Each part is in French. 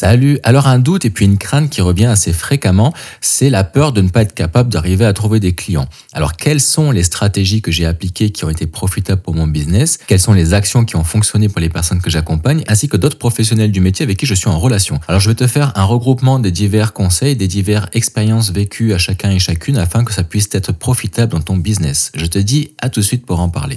Salut Alors un doute et puis une crainte qui revient assez fréquemment, c'est la peur de ne pas être capable d'arriver à trouver des clients. Alors quelles sont les stratégies que j'ai appliquées qui ont été profitables pour mon business? Quelles sont les actions qui ont fonctionné pour les personnes que j'accompagne ainsi que d'autres professionnels du métier avec qui je suis en relation? Alors je vais te faire un regroupement des divers conseils, des diverses expériences vécues à chacun et chacune afin que ça puisse être profitable dans ton business. Je te dis à tout de suite pour en parler.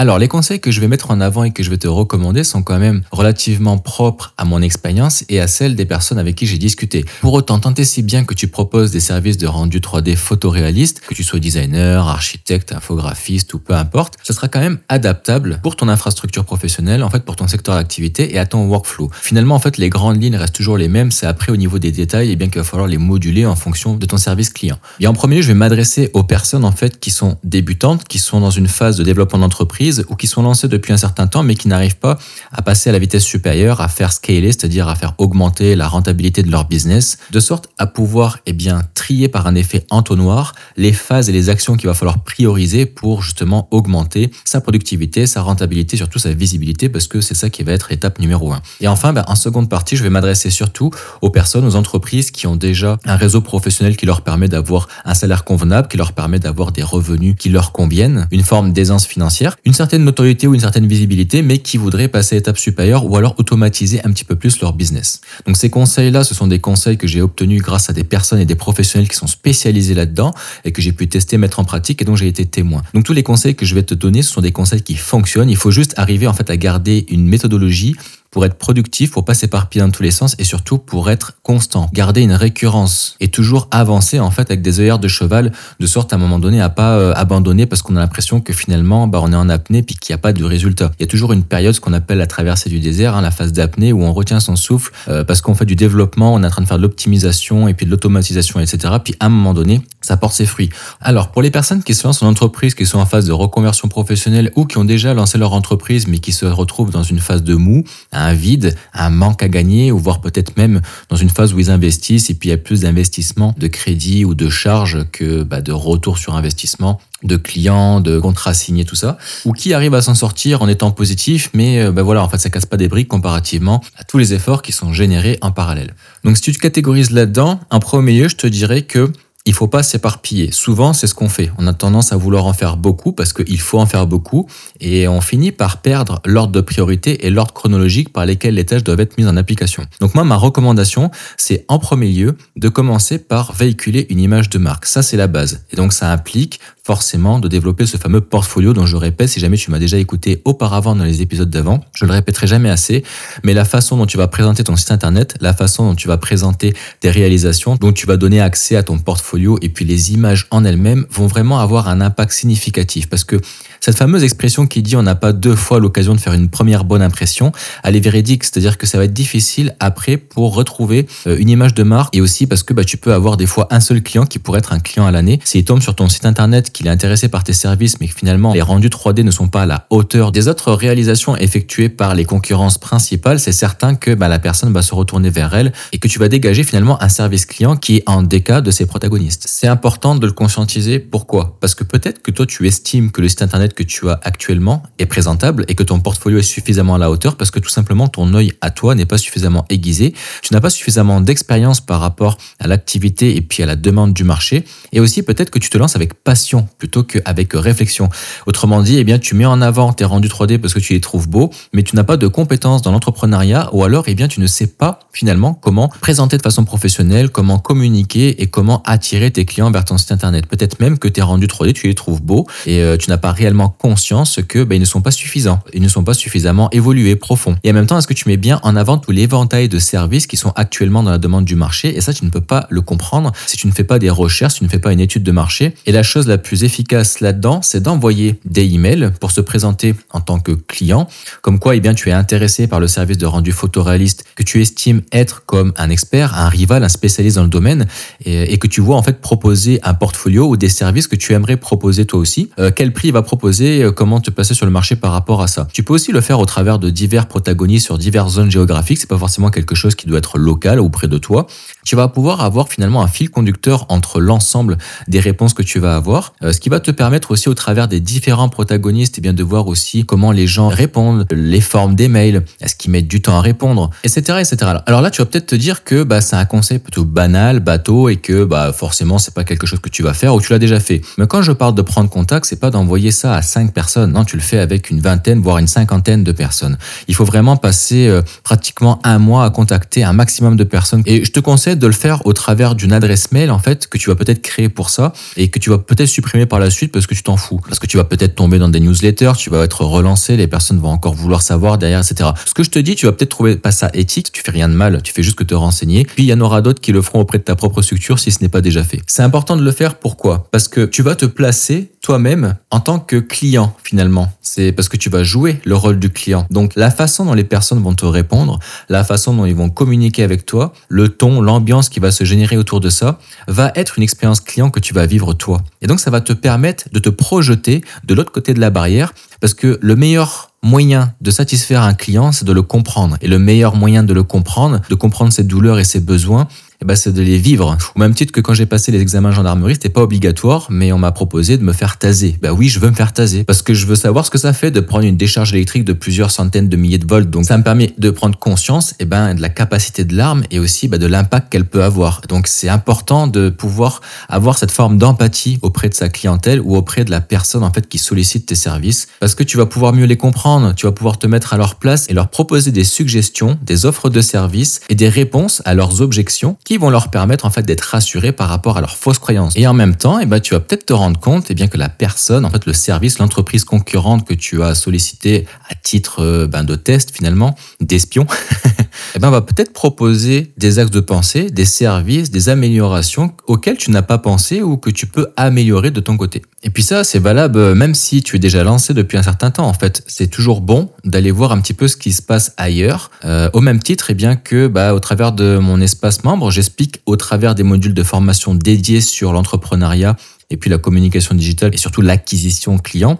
Alors, les conseils que je vais mettre en avant et que je vais te recommander sont quand même relativement propres à mon expérience et à celle des personnes avec qui j'ai discuté. Pour autant, tant et si bien que tu proposes des services de rendu 3D photoréaliste, que tu sois designer, architecte, infographiste ou peu importe, ce sera quand même adaptable pour ton infrastructure professionnelle, en fait, pour ton secteur d'activité et à ton workflow. Finalement, en fait, les grandes lignes restent toujours les mêmes. C'est après au niveau des détails et bien qu'il va falloir les moduler en fonction de ton service client. Et en premier je vais m'adresser aux personnes, en fait, qui sont débutantes, qui sont dans une phase de développement d'entreprise ou qui sont lancés depuis un certain temps mais qui n'arrivent pas à passer à la vitesse supérieure, à faire scaler, c'est-à-dire à faire augmenter la rentabilité de leur business, de sorte à pouvoir eh bien, trier par un effet entonnoir les phases et les actions qu'il va falloir prioriser pour justement augmenter sa productivité, sa rentabilité, surtout sa visibilité, parce que c'est ça qui va être étape numéro un. Et enfin, ben, en seconde partie, je vais m'adresser surtout aux personnes, aux entreprises qui ont déjà un réseau professionnel qui leur permet d'avoir un salaire convenable, qui leur permet d'avoir des revenus qui leur conviennent, une forme d'aisance financière, une certaine notoriété ou une certaine visibilité, mais qui voudraient passer à l'étape supérieure ou alors automatiser un petit peu plus leur business. Donc ces conseils-là, ce sont des conseils que j'ai obtenus grâce à des personnes et des professionnels qui sont spécialisés là-dedans et que j'ai pu tester, mettre en pratique et dont j'ai été témoin. Donc tous les conseils que je vais te donner, ce sont des conseils qui fonctionnent. Il faut juste arriver en fait à garder une méthodologie pour être productif, pour pas s'éparpiller dans tous les sens et surtout pour être constant, garder une récurrence et toujours avancer en fait avec des œillères de cheval de sorte à un moment donné à pas euh, abandonner parce qu'on a l'impression que finalement bah, on est en apnée puis qu'il n'y a pas de résultat. Il y a toujours une période ce qu'on appelle la traversée du désert, hein, la phase d'apnée où on retient son souffle euh, parce qu'on fait du développement, on est en train de faire de l'optimisation et puis de l'automatisation etc. Puis à un moment donné ça porte ses fruits. Alors pour les personnes qui se lancent en entreprise, qui sont en phase de reconversion professionnelle ou qui ont déjà lancé leur entreprise mais qui se retrouvent dans une phase de mou, un vide, un manque à gagner, ou voire peut-être même dans une phase où ils investissent et puis il y a plus d'investissement, de crédit ou de charges que bah, de retour sur investissement de clients, de contrats signés, tout ça, ou qui arrivent à s'en sortir en étant positif, mais bah voilà, en fait, ça casse pas des briques comparativement à tous les efforts qui sont générés en parallèle. Donc, si tu te catégorises là-dedans, en premier lieu, je te dirais que il faut pas s'éparpiller. Souvent, c'est ce qu'on fait. On a tendance à vouloir en faire beaucoup parce qu'il faut en faire beaucoup et on finit par perdre l'ordre de priorité et l'ordre chronologique par lesquels les tâches doivent être mises en application. Donc moi, ma recommandation, c'est en premier lieu de commencer par véhiculer une image de marque. Ça, c'est la base. Et donc, ça implique forcément de développer ce fameux portfolio dont je répète, si jamais tu m'as déjà écouté auparavant dans les épisodes d'avant, je le répéterai jamais assez, mais la façon dont tu vas présenter ton site internet, la façon dont tu vas présenter tes réalisations, dont tu vas donner accès à ton portfolio et puis les images en elles-mêmes vont vraiment avoir un impact significatif. Parce que cette fameuse expression qui dit on n'a pas deux fois l'occasion de faire une première bonne impression, elle est véridique, c'est-à-dire que ça va être difficile après pour retrouver euh, une image de marque et aussi parce que bah, tu peux avoir des fois un seul client qui pourrait être un client à l'année. S'il tombe sur ton site internet, qu'il est intéressé par tes services, mais que finalement les rendus 3D ne sont pas à la hauteur des autres réalisations effectuées par les concurrences principales, c'est certain que bah, la personne va se retourner vers elle et que tu vas dégager finalement un service client qui est en déca de ses protagonistes. C'est important de le conscientiser. Pourquoi? Parce que peut-être que toi tu estimes que le site internet que tu as actuellement est présentable et que ton portfolio est suffisamment à la hauteur parce que tout simplement ton œil à toi n'est pas suffisamment aiguisé, tu n'as pas suffisamment d'expérience par rapport à l'activité et puis à la demande du marché et aussi peut-être que tu te lances avec passion plutôt qu'avec réflexion. Autrement dit, eh bien tu mets en avant tes rendus 3D parce que tu les trouves beaux, mais tu n'as pas de compétences dans l'entrepreneuriat ou alors eh bien tu ne sais pas finalement comment présenter de façon professionnelle, comment communiquer et comment attirer tes clients vers ton site internet. Peut-être même que tes rendus 3D tu les trouves beaux et euh, tu n'as pas réellement conscience que ben, ils ne sont pas suffisants, ils ne sont pas suffisamment évolués, profonds. Et en même temps, est-ce que tu mets bien en avant tout l'éventail de services qui sont actuellement dans la demande du marché? Et ça, tu ne peux pas le comprendre si tu ne fais pas des recherches, si tu ne fais pas une étude de marché. Et la chose la plus efficace là-dedans, c'est d'envoyer des emails pour se présenter en tant que client, comme quoi eh bien, tu es intéressé par le service de rendu photoréaliste que tu estimes être comme un expert, un rival, un spécialiste dans le domaine, et, que tu vois en fait proposer un portfolio ou des services que tu aimerais proposer toi aussi. Euh, quel prix va proposer euh, comment te passer sur le marché par rapport à ça. Tu peux aussi le faire au travers de divers protagonistes sur diverses zones géographiques. C'est pas forcément quelque chose qui doit être local ou près de toi. Tu vas pouvoir avoir finalement un fil conducteur entre l'ensemble des réponses que tu vas avoir, euh, ce qui va te permettre aussi au travers des différents protagonistes eh bien de voir aussi comment les gens répondent, les formes des mails, est-ce qu'ils mettent du temps à répondre, etc., etc. Alors là, tu vas peut-être te dire que bah, c'est un conseil plutôt banal, bateau et que bah forcément c'est pas quelque chose que tu vas faire ou tu l'as déjà fait. Mais quand je parle de prendre contact, c'est pas d'envoyer ça à cinq personnes. Non, tu le fais avec une vingtaine, voire une cinquantaine de personnes. Il faut vraiment passer euh, pratiquement un mois à contacter un maximum de personnes. Et je te conseille de le faire au travers d'une adresse mail en fait que tu vas peut-être créer pour ça et que tu vas peut-être supprimer par la suite parce que tu t'en fous. Parce que tu vas peut-être tomber dans des newsletters, tu vas être relancé, les personnes vont encore vouloir savoir derrière, etc. Ce que je te dis, tu vas peut-être trouver pas ça éthique, tu fais rien de mal, tu fais juste que te renseigner. Puis il y en aura d'autres qui le feront auprès de ta propre structure si ce n'est pas déjà fait. C'est important de le faire pourquoi? Parce que tu vas te placer toi-même en tant que client finalement. C'est parce que tu vas jouer le rôle du client. Donc la façon dont les personnes vont te répondre, la façon dont ils vont communiquer avec toi, le ton, l'ambiance qui va se générer autour de ça, va être une expérience client que tu vas vivre toi. Et donc ça va te permettre de te projeter de l'autre côté de la barrière parce que le meilleur moyen de satisfaire un client, c'est de le comprendre. Et le meilleur moyen de le comprendre, de comprendre ses douleurs et ses besoins, eh ben, c'est de les vivre. Au même titre que quand j'ai passé les examens gendarmerie, c'était pas obligatoire, mais on m'a proposé de me faire taser. Bah oui, je veux me faire taser parce que je veux savoir ce que ça fait de prendre une décharge électrique de plusieurs centaines de milliers de volts. Donc ça me permet de prendre conscience eh ben, de la capacité de l'arme et aussi bah, de l'impact qu'elle peut avoir. Donc c'est important de pouvoir avoir cette forme d'empathie auprès de sa clientèle ou auprès de la personne en fait qui sollicite tes services parce que tu vas pouvoir mieux les comprendre, tu vas pouvoir te mettre à leur place et leur proposer des suggestions, des offres de services et des réponses à leurs objections qui vont leur permettre en fait d'être rassurés par rapport à leurs fausses croyances. Et en même temps, eh ben, tu vas peut-être te rendre compte eh bien, que la personne, en fait le service, l'entreprise concurrente que tu as sollicité à titre euh, ben, de test finalement, d'espion, eh ben, va peut-être proposer des axes de pensée, des services, des améliorations auxquels tu n'as pas pensé ou que tu peux améliorer de ton côté. Et puis ça, c'est valable euh, même si tu es déjà lancé depuis un certain temps. En fait, c'est toujours bon d'aller voir un petit peu ce qui se passe ailleurs, euh, au même titre, eh bien que bah, au travers de mon espace membre, j'explique au travers des modules de formation dédiés sur l'entrepreneuriat et puis la communication digitale et surtout l'acquisition client,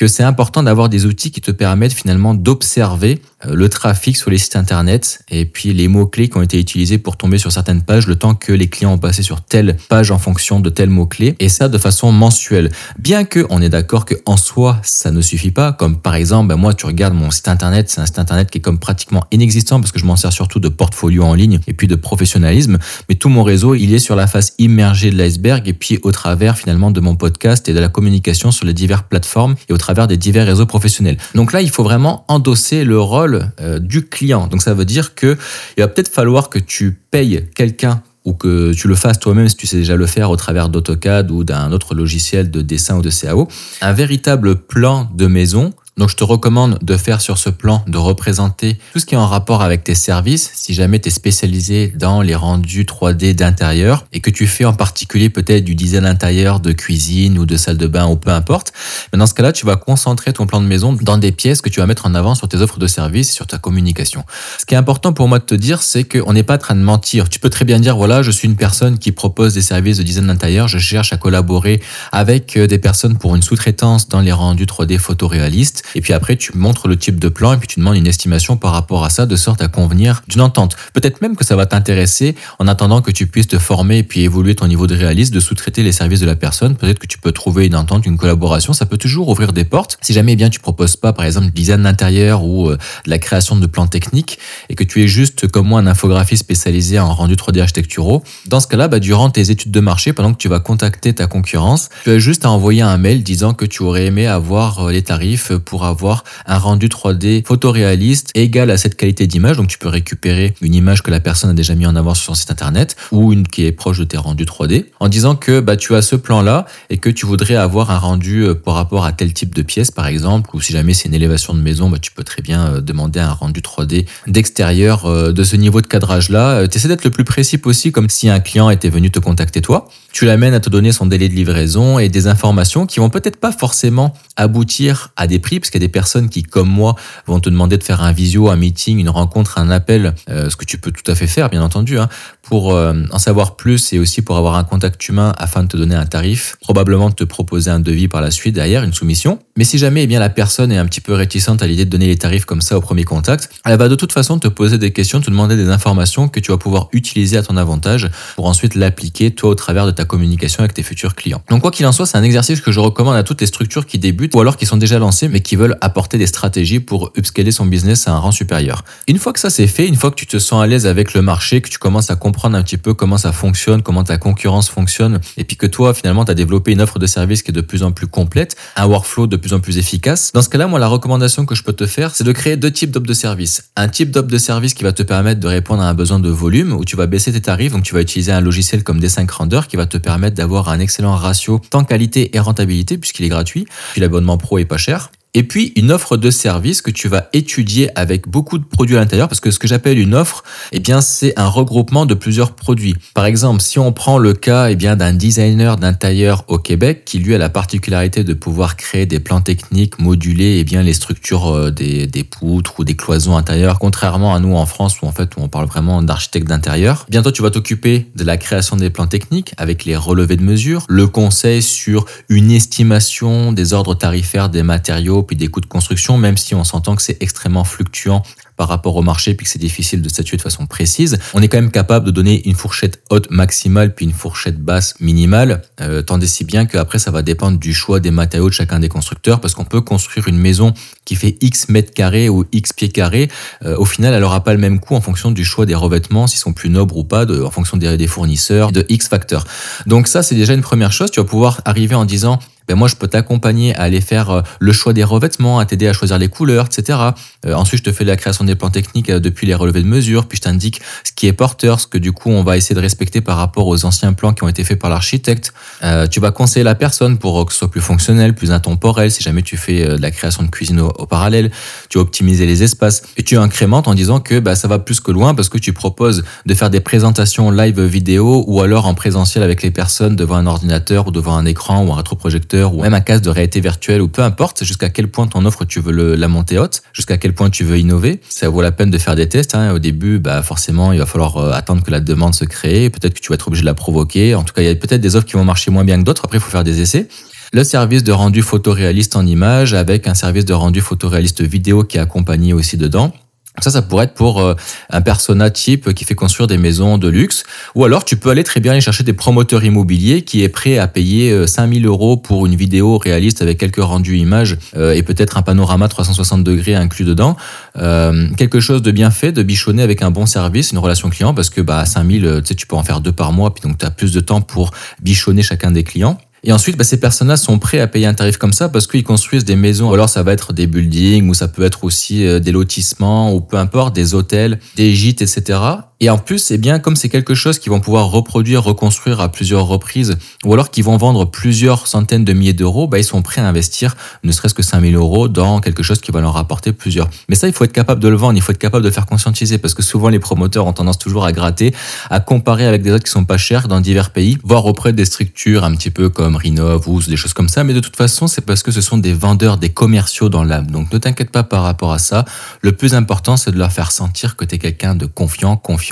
que c'est important d'avoir des outils qui te permettent finalement d'observer le trafic sur les sites internet et puis les mots-clés qui ont été utilisés pour tomber sur certaines pages, le temps que les clients ont passé sur telle page en fonction de tels mots-clés, et ça de façon mensuelle. Bien que on est d'accord que en soi, ça ne suffit pas, comme par exemple, ben moi tu regardes mon site internet, c'est un site internet qui est comme pratiquement inexistant parce que je m'en sers surtout de portfolio en ligne et puis de professionnalisme, mais tout mon réseau, il est sur la face immergée de l'iceberg et puis au travers finalement de mon podcast et de la communication sur les diverses plateformes et au travers des divers réseaux professionnels. Donc là, il faut vraiment endosser le rôle euh, du client. Donc ça veut dire que il va peut-être falloir que tu payes quelqu'un ou que tu le fasses toi-même si tu sais déjà le faire au travers d'AutoCAD ou d'un autre logiciel de dessin ou de CAO, un véritable plan de maison donc je te recommande de faire sur ce plan, de représenter tout ce qui est en rapport avec tes services, si jamais tu es spécialisé dans les rendus 3D d'intérieur et que tu fais en particulier peut-être du design intérieur de cuisine ou de salle de bain ou peu importe. Mais dans ce cas-là, tu vas concentrer ton plan de maison dans des pièces que tu vas mettre en avant sur tes offres de services, sur ta communication. Ce qui est important pour moi de te dire, c'est qu'on n'est pas en train de mentir. Tu peux très bien dire, voilà, je suis une personne qui propose des services de design d'intérieur, je cherche à collaborer avec euh, des personnes pour une sous-traitance dans les rendus 3D photoréalistes et puis après, tu montres le type de plan et puis tu demandes une estimation par rapport à ça de sorte à convenir d'une entente. Peut-être même que ça va t'intéresser en attendant que tu puisses te former et puis évoluer ton niveau de réalisme, de sous-traiter les services de la personne. Peut-être que tu peux trouver une entente, une collaboration. Ça peut toujours ouvrir des portes. Si jamais eh bien tu proposes pas, par exemple, design d'intérieur ou euh, de la création de plans techniques et que tu es juste comme moi un infographiste spécialisé en rendu 3D architecturaux, dans ce cas-là, bah, durant tes études de marché, pendant que tu vas contacter ta concurrence, tu as juste à envoyer un mail disant que tu aurais aimé avoir euh, les tarifs pour avoir un rendu 3D photoréaliste égal à cette qualité d'image. Donc tu peux récupérer une image que la personne a déjà mis en avant sur son site internet ou une qui est proche de tes rendus 3D en disant que bah, tu as ce plan-là et que tu voudrais avoir un rendu euh, par rapport à tel type de pièce par exemple ou si jamais c'est une élévation de maison, bah, tu peux très bien euh, demander un rendu 3D d'extérieur euh, de ce niveau de cadrage-là. Tu essaies d'être le plus précis possible comme si un client était venu te contacter toi. Tu l'amènes à te donner son délai de livraison et des informations qui vont peut-être pas forcément aboutir à des prix parce qu'il y a des personnes qui, comme moi, vont te demander de faire un visio, un meeting, une rencontre, un appel, euh, ce que tu peux tout à fait faire, bien entendu, hein, pour euh, en savoir plus et aussi pour avoir un contact humain afin de te donner un tarif, probablement te proposer un devis par la suite derrière, une soumission. Mais si jamais eh bien, la personne est un petit peu réticente à l'idée de donner les tarifs comme ça au premier contact, elle va de toute façon te poser des questions, te demander des informations que tu vas pouvoir utiliser à ton avantage pour ensuite l'appliquer toi au travers de ta communication avec tes futurs clients. Donc quoi qu'il en soit, c'est un exercice que je recommande à toutes les structures qui débutent ou alors qui sont déjà lancées mais qui veulent apporter des stratégies pour upscaler son business à un rang supérieur. Une fois que ça c'est fait, une fois que tu te sens à l'aise avec le marché, que tu commences à comprendre un petit peu comment ça fonctionne, comment ta concurrence fonctionne, et puis que toi finalement tu as développé une offre de service qui est de plus en plus complète, un workflow de plus en plus efficace, dans ce cas-là, moi la recommandation que je peux te faire, c'est de créer deux types d'offres de service. Un type d'offre de service qui va te permettre de répondre à un besoin de volume, où tu vas baisser tes tarifs, donc tu vas utiliser un logiciel comme D5 Render qui va te permettre d'avoir un excellent ratio tant qualité et rentabilité puisqu'il est gratuit, puis l'abonnement pro est pas cher. Et puis une offre de service que tu vas étudier avec beaucoup de produits à l'intérieur, parce que ce que j'appelle une offre, eh bien c'est un regroupement de plusieurs produits. Par exemple, si on prend le cas eh bien d'un designer d'intérieur au Québec qui lui a la particularité de pouvoir créer des plans techniques, moduler eh bien les structures euh, des, des poutres ou des cloisons intérieures, contrairement à nous en France où en fait on parle vraiment d'architecte d'intérieur. Bientôt tu vas t'occuper de la création des plans techniques avec les relevés de mesures, le conseil sur une estimation des ordres tarifaires des matériaux puis des coûts de construction, même si on s'entend que c'est extrêmement fluctuant par rapport au marché, puis que c'est difficile de statuer de façon précise, on est quand même capable de donner une fourchette haute maximale, puis une fourchette basse minimale, euh, tant et si bien qu'après, ça va dépendre du choix des matériaux de chacun des constructeurs, parce qu'on peut construire une maison qui fait X mètres carrés ou X pieds carrés. Euh, au final, elle n'aura pas le même coût en fonction du choix des revêtements, s'ils sont plus nobles ou pas, en fonction des fournisseurs, de X facteurs. Donc ça, c'est déjà une première chose. Tu vas pouvoir arriver en disant, ben moi je peux t'accompagner à aller faire euh, le choix des revêtements, à t'aider à choisir les couleurs, etc. Euh, ensuite, je te fais la création des plans techniques euh, depuis les relevés de mesure, puis je t'indique ce qui est porteur, ce que du coup on va essayer de respecter par rapport aux anciens plans qui ont été faits par l'architecte. tu vas conseiller la personne pour que ce soit plus fonctionnel, plus intemporel. Si jamais tu fais de la création de cuisine au, parallèle, tu vas optimiser les espaces et tu incrémentes en disant que bah, ça va plus que loin parce que tu proposes de faire des présentations live vidéo ou alors en présentiel avec les personnes devant un ordinateur ou devant un écran ou un rétroprojecteur ou même un casque de réalité virtuelle ou peu importe, jusqu'à quel point ton offre tu veux la monter haute, jusqu'à quel point tu veux innover. Ça vaut la peine de faire des tests. Hein. Au début, bah forcément, il va falloir euh, attendre que la demande se crée. Peut-être que tu vas être obligé de la provoquer. En tout cas, il y a peut-être des offres qui vont marcher moins bien que d'autres. Après, il faut faire des essais le service de rendu photoréaliste en image avec un service de rendu photoréaliste vidéo qui est accompagné aussi dedans. Ça, ça pourrait être pour euh, un persona type qui fait construire des maisons de luxe. Ou alors, tu peux aller très bien aller chercher des promoteurs immobiliers qui est prêt à payer 5000 euh, euros pour une vidéo réaliste avec quelques rendus images euh, et peut-être un panorama 360 degrés inclus dedans. quelque chose de bien fait, de bichonné avec un bon service, une relation client, parce que bah, 5000, tu sais, tu peux en faire deux par mois, puis donc tu as plus de temps pour bichonner chacun des clients. Et ensuite, bah, ces personnes-là sont prêts à payer un tarif comme ça parce qu'ils construisent des maisons. alors, ça va être des buildings ou ça peut être aussi euh, des lotissements ou peu importe, des hôtels, des gîtes, etc. Et en plus, eh bien, comme c'est quelque chose qu'ils vont pouvoir reproduire, reconstruire à plusieurs reprises, ou alors qu'ils vont vendre plusieurs centaines de milliers d'euros, bah, ils sont prêts à investir ne serait-ce que 5000 euros dans quelque chose qui va leur rapporter plusieurs. Mais ça, il faut être capable de le vendre, il faut être capable de faire conscientiser, parce que souvent les promoteurs ont tendance toujours à gratter, à comparer avec des autres qui sont pas chers dans divers pays, voire auprès des structures un petit peu comme Rinov ou des choses comme ça. Mais de toute façon, c'est parce que ce sont des vendeurs, des commerciaux dans l'âme. Donc ne t'inquiète pas par rapport à ça. Le plus important, c'est de leur faire sentir que tu es quelqu'un de confiant, confiant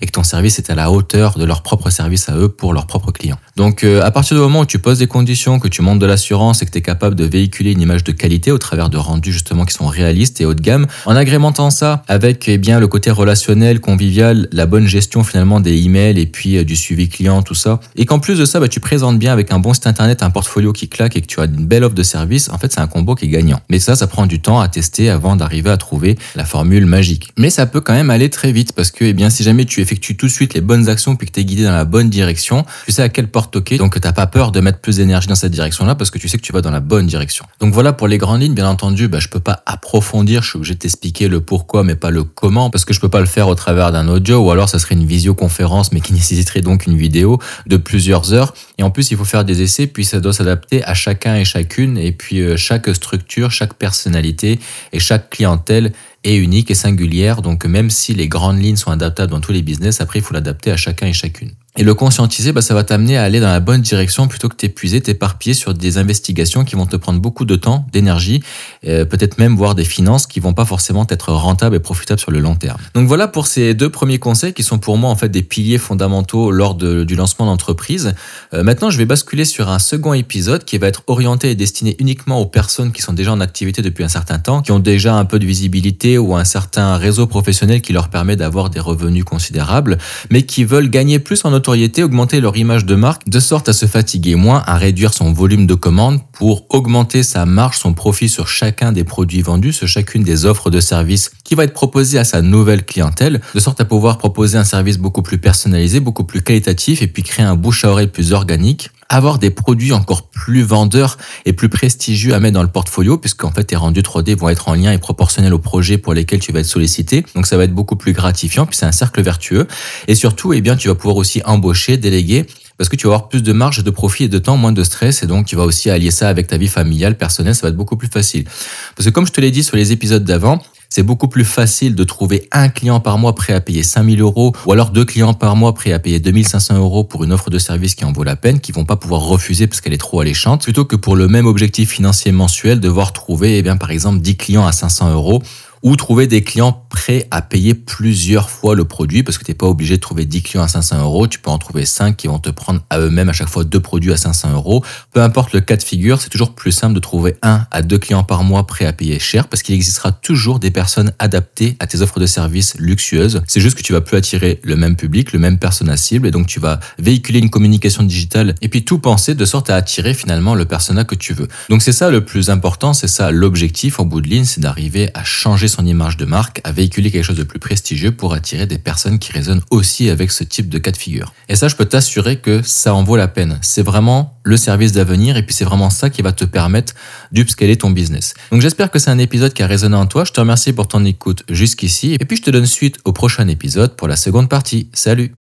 et que ton service est à la hauteur de leur propre service à eux pour leurs propres clients. Donc euh, à partir du moment où tu poses des conditions, que tu montes de l'assurance et que tu es capable de véhiculer une image de qualité au travers de rendus justement qui sont réalistes et haut de gamme, en agrémentant ça avec eh bien le côté relationnel, convivial, la bonne gestion finalement des emails et puis euh, du suivi client, tout ça, et qu'en plus de ça, bah, tu présentes bien avec un bon site internet, un portfolio qui claque et que tu as une belle offre de service, en fait c'est un combo qui est gagnant. Mais ça, ça prend du temps à tester avant d'arriver à trouver la formule magique. Mais ça peut quand même aller très vite parce que eh bien si jamais tu effectues tout de suite les bonnes actions puis que tu es guidé dans la bonne direction, tu sais à quelle porte toquer, donc t'as pas peur de mettre plus d'énergie dans cette direction-là parce que tu sais que tu vas dans la bonne direction. Donc voilà pour les grandes lignes, bien entendu, bah, je peux pas approfondir, je suis obligé de t'expliquer le pourquoi mais pas le comment parce que je peux pas le faire au travers d'un audio ou alors ça serait une visioconférence mais qui nécessiterait donc une vidéo de plusieurs heures. Et en plus il faut faire des essais puis ça doit s'adapter à chacun et chacune et puis euh, chaque structure, chaque personnalité et chaque clientèle unique et singulière. Donc même si les grandes lignes sont adaptables dans tous les business, après il faut l'adapter à chacun et chacune. Et le conscientiser, bah, ça va t'amener à aller dans la bonne direction plutôt que t'épuiser, t'éparpiller sur des investigations qui vont te prendre beaucoup de temps, d'énergie, euh, peut-être même voir des finances qui vont pas forcément être rentables et profitables sur le long terme. Donc voilà pour ces deux premiers conseils qui sont pour moi en fait des piliers fondamentaux lors du lancement d'entreprise. Euh, maintenant, je vais basculer sur un second épisode qui va être orienté et destiné uniquement aux personnes qui sont déjà en activité depuis un certain temps, qui ont déjà un peu de visibilité ou un certain réseau professionnel qui leur permet d'avoir des revenus considérables, mais qui veulent gagner plus en autonomie augmenter leur image de marque de sorte à se fatiguer moins, à réduire son volume de commandes pour augmenter sa marge, son profit sur chacun des produits vendus, sur chacune des offres de services qui va être proposée à sa nouvelle clientèle, de sorte à pouvoir proposer un service beaucoup plus personnalisé, beaucoup plus qualitatif et puis créer un bouche à oreille plus organique avoir des produits encore plus vendeurs et plus prestigieux à mettre dans le portfolio, puisqu'en fait tes rendus 3D vont être en lien et proportionnels aux projets pour lesquels tu vas être sollicité. Donc ça va être beaucoup plus gratifiant, puis c'est un cercle vertueux. Et surtout, eh bien, tu vas pouvoir aussi embaucher, déléguer parce que tu vas avoir plus de marge, de profit et de temps, moins de stress, et donc tu vas aussi allier ça avec ta vie familiale, personnelle, ça va être beaucoup plus facile. Parce que comme je te l'ai dit sur les épisodes d'avant, c'est beaucoup plus facile de trouver un client par mois prêt à payer 5000 euros ou alors deux clients par mois prêts à payer 2500 euros pour une offre de service qui en vaut la peine, qui vont pas pouvoir refuser parce qu'elle est trop alléchante, plutôt que pour le même objectif financier mensuel devoir trouver, eh bien, par exemple, 10 clients à 500 euros ou trouver des clients prêts à payer plusieurs fois le produit parce que tu n'es pas obligé de trouver 10 clients à 500 euros. Tu peux en trouver 5 qui vont te prendre à eux-mêmes à chaque fois deux produits à 500 euros. Peu importe le cas de figure, c'est toujours plus simple de trouver un à deux clients par mois prêts à payer cher parce qu'il existera toujours des personnes adaptées à tes offres de services luxueuses. C'est juste que tu vas plus attirer le même public, le même persona cible et donc tu vas véhiculer une communication digitale et puis tout penser de sorte à attirer finalement le persona que tu veux. Donc c'est ça le plus important, c'est ça l'objectif en bout de ligne, c'est d'arriver à son image de marque, à véhiculer quelque chose de plus prestigieux pour attirer des personnes qui résonnent aussi avec ce type de cas de figure. Et ça, je peux t'assurer que ça en vaut la peine. C'est vraiment le service d'avenir et puis c'est vraiment ça qui va te permettre d'upscaler ton business. Donc j'espère que c'est un épisode qui a résonné en toi. Je te remercie pour ton écoute jusqu'ici et puis je te donne suite au prochain épisode pour la seconde partie. Salut